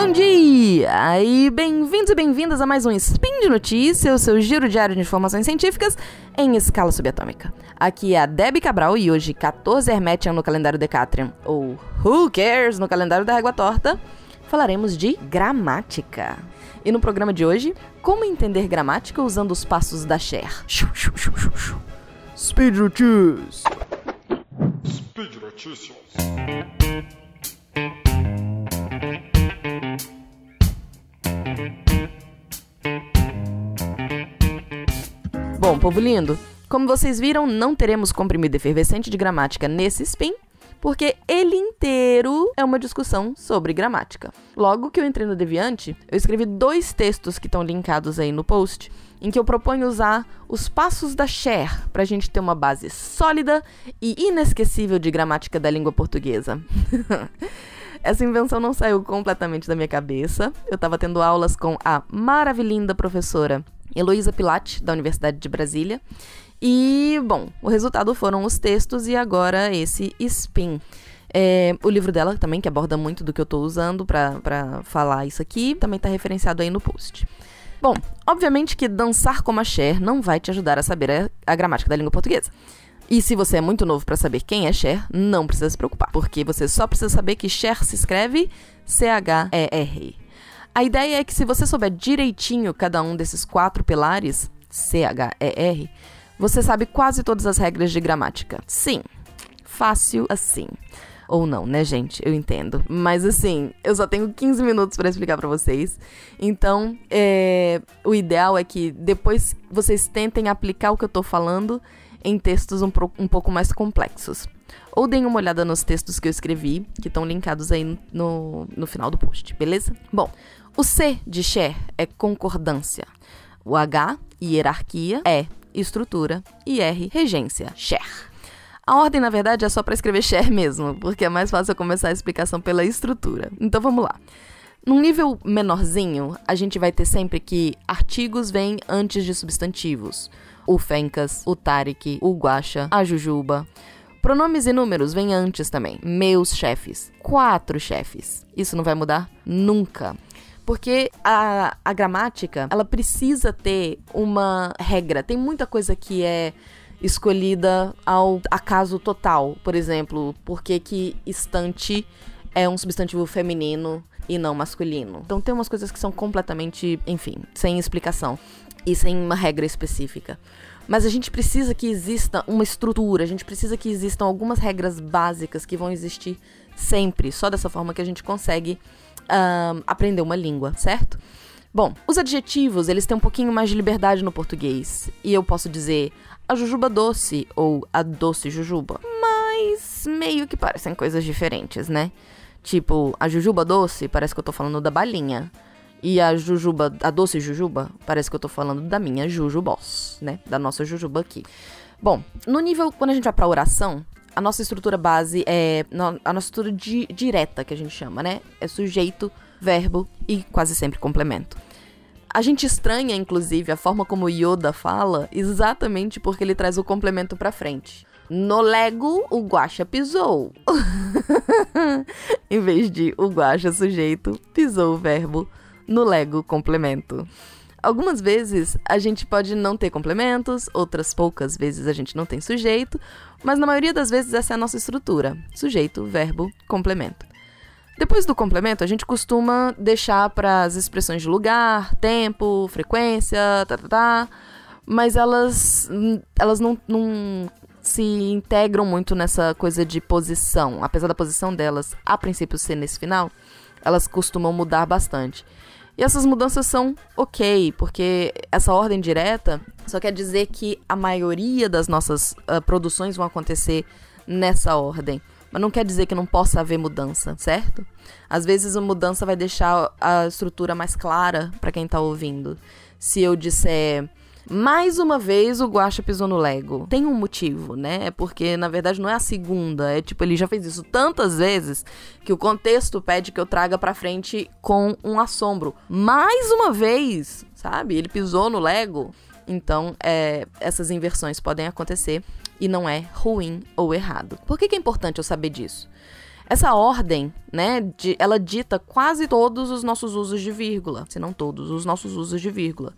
Bom dia e bem-vindos e bem-vindas a mais um Spin de Notícias, o seu giro diário de informações científicas em escala subatômica. Aqui é a Debbie Cabral e hoje 14 Hermetian no calendário Decatrium, ou Who Cares no calendário da Régua Torta, falaremos de gramática. E no programa de hoje, como entender gramática usando os passos da Cher. Speed Notícias! Speed Notícias. Bom, povo lindo, como vocês viram, não teremos comprimido efervescente de gramática nesse spin, porque ele inteiro é uma discussão sobre gramática. Logo que eu entrei no Deviante, eu escrevi dois textos que estão linkados aí no post, em que eu proponho usar os passos da Cher para a gente ter uma base sólida e inesquecível de gramática da língua portuguesa. Essa invenção não saiu completamente da minha cabeça. Eu estava tendo aulas com a maravilhinda professora Heloísa Pilate, da Universidade de Brasília. E, bom, o resultado foram os textos e agora esse spin. É, o livro dela também, que aborda muito do que eu estou usando para falar isso aqui, também está referenciado aí no post. Bom, obviamente que dançar como a Cher não vai te ajudar a saber a, a gramática da língua portuguesa. E se você é muito novo para saber quem é Cher, não precisa se preocupar, porque você só precisa saber que Cher se escreve C-H-E-R. A ideia é que se você souber direitinho cada um desses quatro pilares, C-H-E-R, você sabe quase todas as regras de gramática. Sim, fácil assim. Ou não, né, gente? Eu entendo. Mas assim, eu só tenho 15 minutos para explicar para vocês. Então, é... o ideal é que depois vocês tentem aplicar o que eu tô falando em textos um, pro... um pouco mais complexos. Ou deem uma olhada nos textos que eu escrevi, que estão linkados aí no, no final do post, beleza? Bom, o C de share é concordância. O H, hierarquia, E, estrutura e R, regência, share. A ordem, na verdade, é só para escrever share mesmo, porque é mais fácil eu começar a explicação pela estrutura. Então vamos lá. Num nível menorzinho, a gente vai ter sempre que artigos vêm antes de substantivos. O Fencas, o Tarek, o Guaxa, a Jujuba. Pronomes e números vêm antes também. Meus chefes. Quatro chefes. Isso não vai mudar nunca. Porque a, a gramática, ela precisa ter uma regra. Tem muita coisa que é escolhida ao acaso total. Por exemplo, por que que estante é um substantivo feminino e não masculino. Então tem umas coisas que são completamente, enfim, sem explicação e sem uma regra específica. Mas a gente precisa que exista uma estrutura, a gente precisa que existam algumas regras básicas que vão existir sempre. Só dessa forma que a gente consegue um, aprender uma língua, certo? Bom, os adjetivos, eles têm um pouquinho mais de liberdade no português. E eu posso dizer a jujuba doce ou a doce jujuba. Mas meio que parecem coisas diferentes, né? Tipo, a jujuba doce parece que eu tô falando da balinha. E a jujuba, a doce jujuba, parece que eu tô falando da minha jujubos, né? Da nossa jujuba aqui. Bom, no nível, quando a gente vai pra oração, a nossa estrutura base é. A nossa estrutura di direta, que a gente chama, né? É sujeito, verbo e quase sempre complemento. A gente estranha, inclusive, a forma como Yoda fala, exatamente porque ele traz o complemento pra frente. No Lego, o Guaxa pisou. em vez de o Guaxa sujeito, pisou o verbo no Lego complemento. Algumas vezes a gente pode não ter complementos, outras poucas vezes a gente não tem sujeito, mas na maioria das vezes essa é a nossa estrutura: sujeito, verbo, complemento. Depois do complemento, a gente costuma deixar para as expressões de lugar, tempo, frequência, tá, tá, tá, mas elas, elas não, não se integram muito nessa coisa de posição. Apesar da posição delas, a princípio, ser nesse final, elas costumam mudar bastante. E essas mudanças são ok, porque essa ordem direta só quer dizer que a maioria das nossas uh, produções vão acontecer nessa ordem. Mas não quer dizer que não possa haver mudança, certo? Às vezes a mudança vai deixar a estrutura mais clara para quem tá ouvindo. Se eu disser mais uma vez o Guacha pisou no Lego. Tem um motivo, né? É porque, na verdade, não é a segunda. É tipo, ele já fez isso tantas vezes que o contexto pede que eu traga pra frente com um assombro. Mais uma vez, sabe? Ele pisou no Lego. Então, é, essas inversões podem acontecer e não é ruim ou errado. Por que, que é importante eu saber disso? Essa ordem, né, de, ela dita quase todos os nossos usos de vírgula, se não todos os nossos usos de vírgula.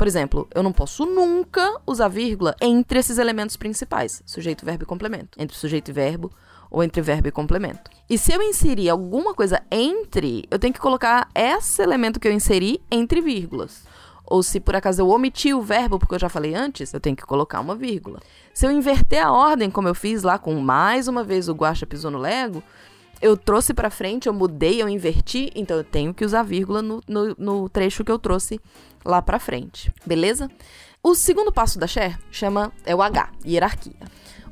Por exemplo, eu não posso nunca usar vírgula entre esses elementos principais, sujeito, verbo e complemento. Entre sujeito e verbo ou entre verbo e complemento. E se eu inserir alguma coisa entre, eu tenho que colocar esse elemento que eu inseri entre vírgulas. Ou se por acaso eu omiti o verbo, porque eu já falei antes, eu tenho que colocar uma vírgula. Se eu inverter a ordem, como eu fiz lá com mais uma vez o Guacha pisou no Lego, eu trouxe para frente, eu mudei, eu inverti, então eu tenho que usar vírgula no, no, no trecho que eu trouxe lá para frente, beleza? O segundo passo da share chama é o H, hierarquia.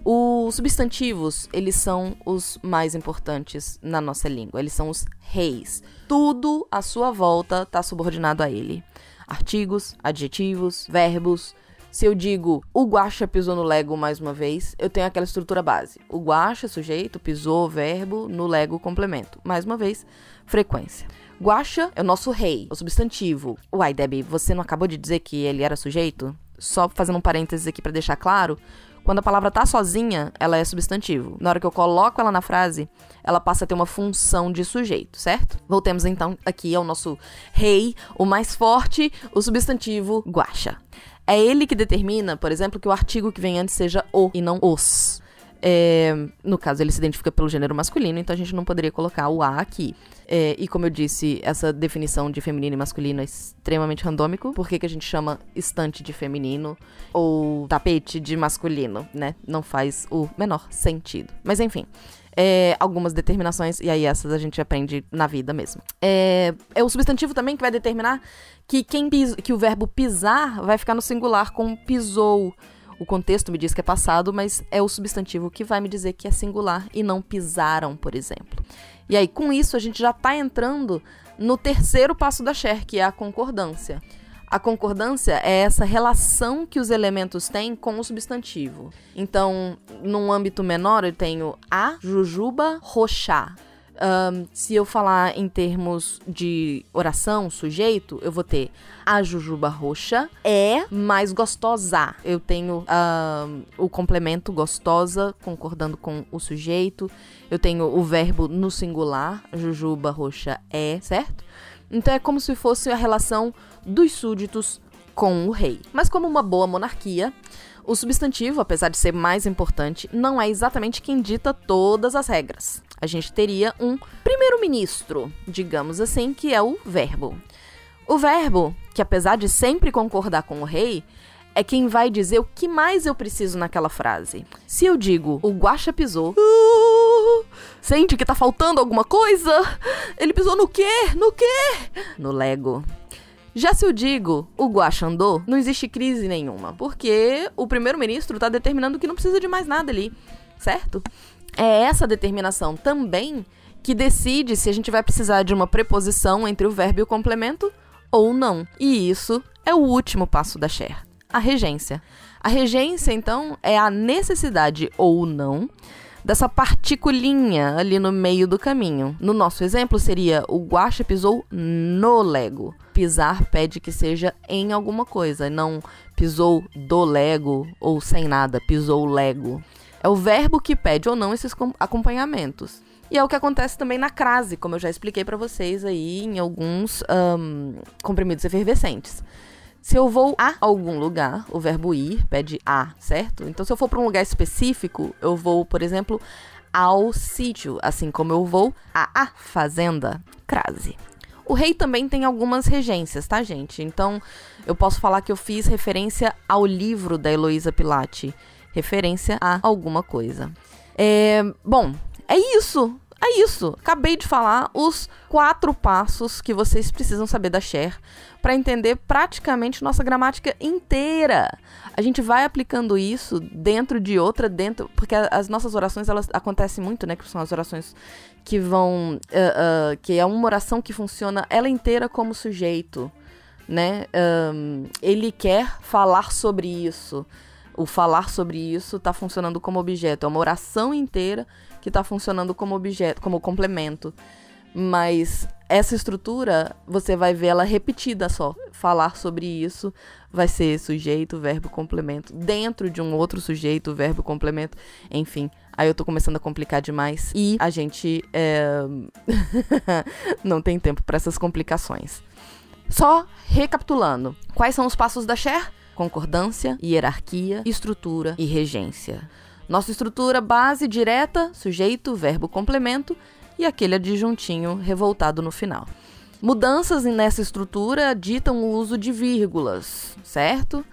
Os substantivos, eles são os mais importantes na nossa língua, eles são os reis. Tudo à sua volta está subordinado a ele. Artigos, adjetivos, verbos, se eu digo o guacha pisou no Lego mais uma vez, eu tenho aquela estrutura base. O guacha, sujeito, pisou, verbo, no Lego, complemento. Mais uma vez, frequência. Guacha é o nosso rei, o substantivo. Uai, Debbie, você não acabou de dizer que ele era sujeito? Só fazendo um parênteses aqui para deixar claro. Quando a palavra tá sozinha, ela é substantivo. Na hora que eu coloco ela na frase, ela passa a ter uma função de sujeito, certo? Voltemos então aqui ao nosso rei, o mais forte, o substantivo guacha. É ele que determina, por exemplo, que o artigo que vem antes seja o e não os. É, no caso, ele se identifica pelo gênero masculino, então a gente não poderia colocar o A aqui. É, e como eu disse, essa definição de feminino e masculino é extremamente randômico. Por que, que a gente chama estante de feminino ou tapete de masculino, né? Não faz o menor sentido. Mas enfim. É, algumas determinações, e aí essas a gente aprende na vida mesmo. É, é o substantivo também que vai determinar que quem pis, que o verbo pisar vai ficar no singular com pisou. O contexto me diz que é passado, mas é o substantivo que vai me dizer que é singular e não pisaram, por exemplo. E aí, com isso, a gente já está entrando no terceiro passo da Cher, que é a concordância. A concordância é essa relação que os elementos têm com o substantivo. Então, num âmbito menor, eu tenho a jujuba roxá. Um, se eu falar em termos de oração, sujeito, eu vou ter a jujuba roxa é mais gostosa. Eu tenho um, o complemento gostosa concordando com o sujeito. Eu tenho o verbo no singular, jujuba roxa é, certo? Então é como se fosse a relação dos súditos com o rei. Mas como uma boa monarquia, o substantivo, apesar de ser mais importante, não é exatamente quem dita todas as regras. A gente teria um primeiro-ministro, digamos assim, que é o verbo. O verbo, que apesar de sempre concordar com o rei, é quem vai dizer o que mais eu preciso naquela frase. Se eu digo o guacha pisou, uh, sente que tá faltando alguma coisa? Ele pisou no quê? No quê? No Lego. Já se eu digo o Guaxa andou, não existe crise nenhuma, porque o primeiro-ministro está determinando que não precisa de mais nada ali, certo? É essa determinação também que decide se a gente vai precisar de uma preposição entre o verbo e o complemento ou não. E isso é o último passo da Cher, a regência. A regência, então, é a necessidade ou não dessa particulinha ali no meio do caminho. No nosso exemplo, seria o Guaxa pisou no Lego. Pisar pede que seja em alguma coisa, não pisou do Lego ou sem nada, pisou Lego. É o verbo que pede ou não esses acompanhamentos. E é o que acontece também na crase, como eu já expliquei para vocês aí em alguns um, comprimidos efervescentes. Se eu vou a algum lugar, o verbo ir pede a, certo? Então, se eu for para um lugar específico, eu vou, por exemplo, ao sítio, assim como eu vou a a fazenda, crase. O rei também tem algumas regências, tá, gente? Então, eu posso falar que eu fiz referência ao livro da Heloísa Pilate, referência a alguma coisa. É, bom, é isso. É isso. Acabei de falar os quatro passos que vocês precisam saber da Cher para entender praticamente nossa gramática inteira. A gente vai aplicando isso dentro de outra, dentro. Porque as nossas orações, elas acontecem muito, né? Que são as orações que vão. Uh, uh, que é uma oração que funciona ela inteira como sujeito, né? Um, ele quer falar sobre isso. O falar sobre isso está funcionando como objeto. É uma oração inteira que está funcionando como objeto, como complemento. Mas essa estrutura, você vai ver ela repetida só. Falar sobre isso vai ser sujeito, verbo, complemento, dentro de um outro sujeito, verbo, complemento, enfim, Aí eu tô começando a complicar demais e a gente é... não tem tempo para essas complicações. Só recapitulando, quais são os passos da Cher? Concordância, hierarquia, estrutura e regência. Nossa estrutura base direta, sujeito, verbo, complemento e aquele adjuntinho revoltado no final. Mudanças nessa estrutura ditam o uso de vírgulas, certo?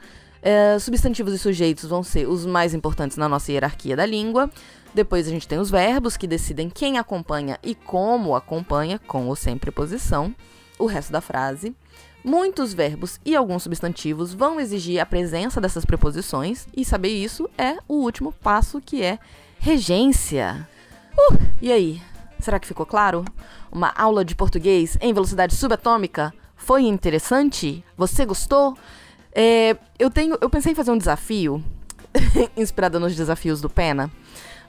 É, substantivos e sujeitos vão ser os mais importantes na nossa hierarquia da língua. Depois a gente tem os verbos que decidem quem acompanha e como acompanha, com ou sem preposição, o resto da frase. Muitos verbos e alguns substantivos vão exigir a presença dessas preposições, e saber isso é o último passo, que é regência. Uh, e aí? Será que ficou claro? Uma aula de português em velocidade subatômica? Foi interessante? Você gostou? É, eu tenho, eu pensei em fazer um desafio inspirado nos desafios do Pena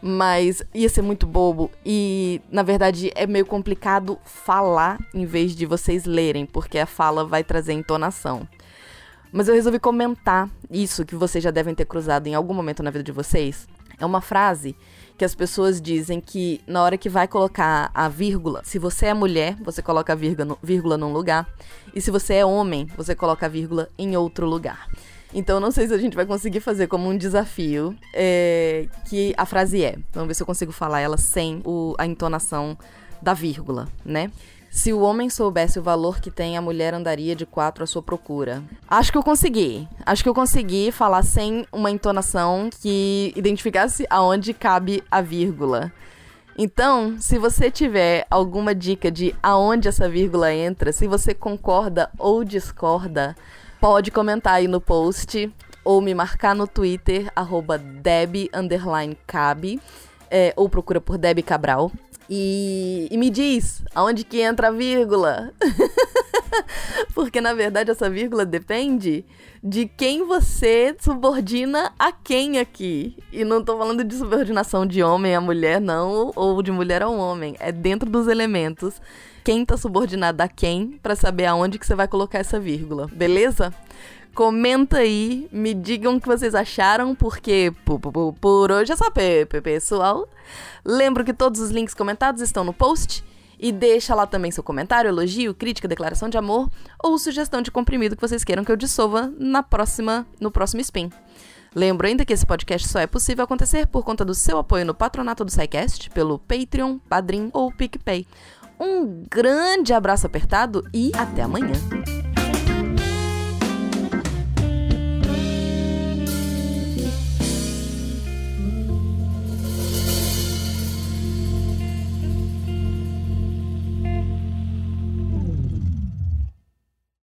mas ia ser muito bobo e na verdade é meio complicado falar em vez de vocês lerem, porque a fala vai trazer entonação. Mas eu resolvi comentar isso que vocês já devem ter cruzado em algum momento na vida de vocês. É uma frase que as pessoas dizem que na hora que vai colocar a vírgula, se você é mulher, você coloca a vírgula, vírgula num lugar, e se você é homem, você coloca a vírgula em outro lugar. Então não sei se a gente vai conseguir fazer como um desafio é, que a frase é. Vamos ver se eu consigo falar ela sem o, a entonação da vírgula, né? Se o homem soubesse o valor que tem, a mulher andaria de quatro à sua procura. Acho que eu consegui. Acho que eu consegui falar sem uma entonação que identificasse aonde cabe a vírgula. Então, se você tiver alguma dica de aonde essa vírgula entra, se você concorda ou discorda, pode comentar aí no post ou me marcar no Twitter, arroba Deb, Cabe, é, ou procura por Deb Cabral. E, e me diz aonde que entra a vírgula. Porque na verdade essa vírgula depende de quem você subordina a quem aqui. E não tô falando de subordinação de homem a mulher, não, ou de mulher a homem. É dentro dos elementos quem tá subordinado a quem para saber aonde que você vai colocar essa vírgula, beleza? Comenta aí, me digam o que vocês acharam, porque por, por, por hoje é só pessoal. Lembro que todos os links comentados estão no post. E deixa lá também seu comentário, elogio, crítica, declaração de amor ou sugestão de comprimido que vocês queiram que eu dissolva na próxima, no próximo spin. Lembro ainda que esse podcast só é possível acontecer por conta do seu apoio no patronato do SciCast, pelo Patreon, Padrim ou PicPay. Um grande abraço apertado e até amanhã!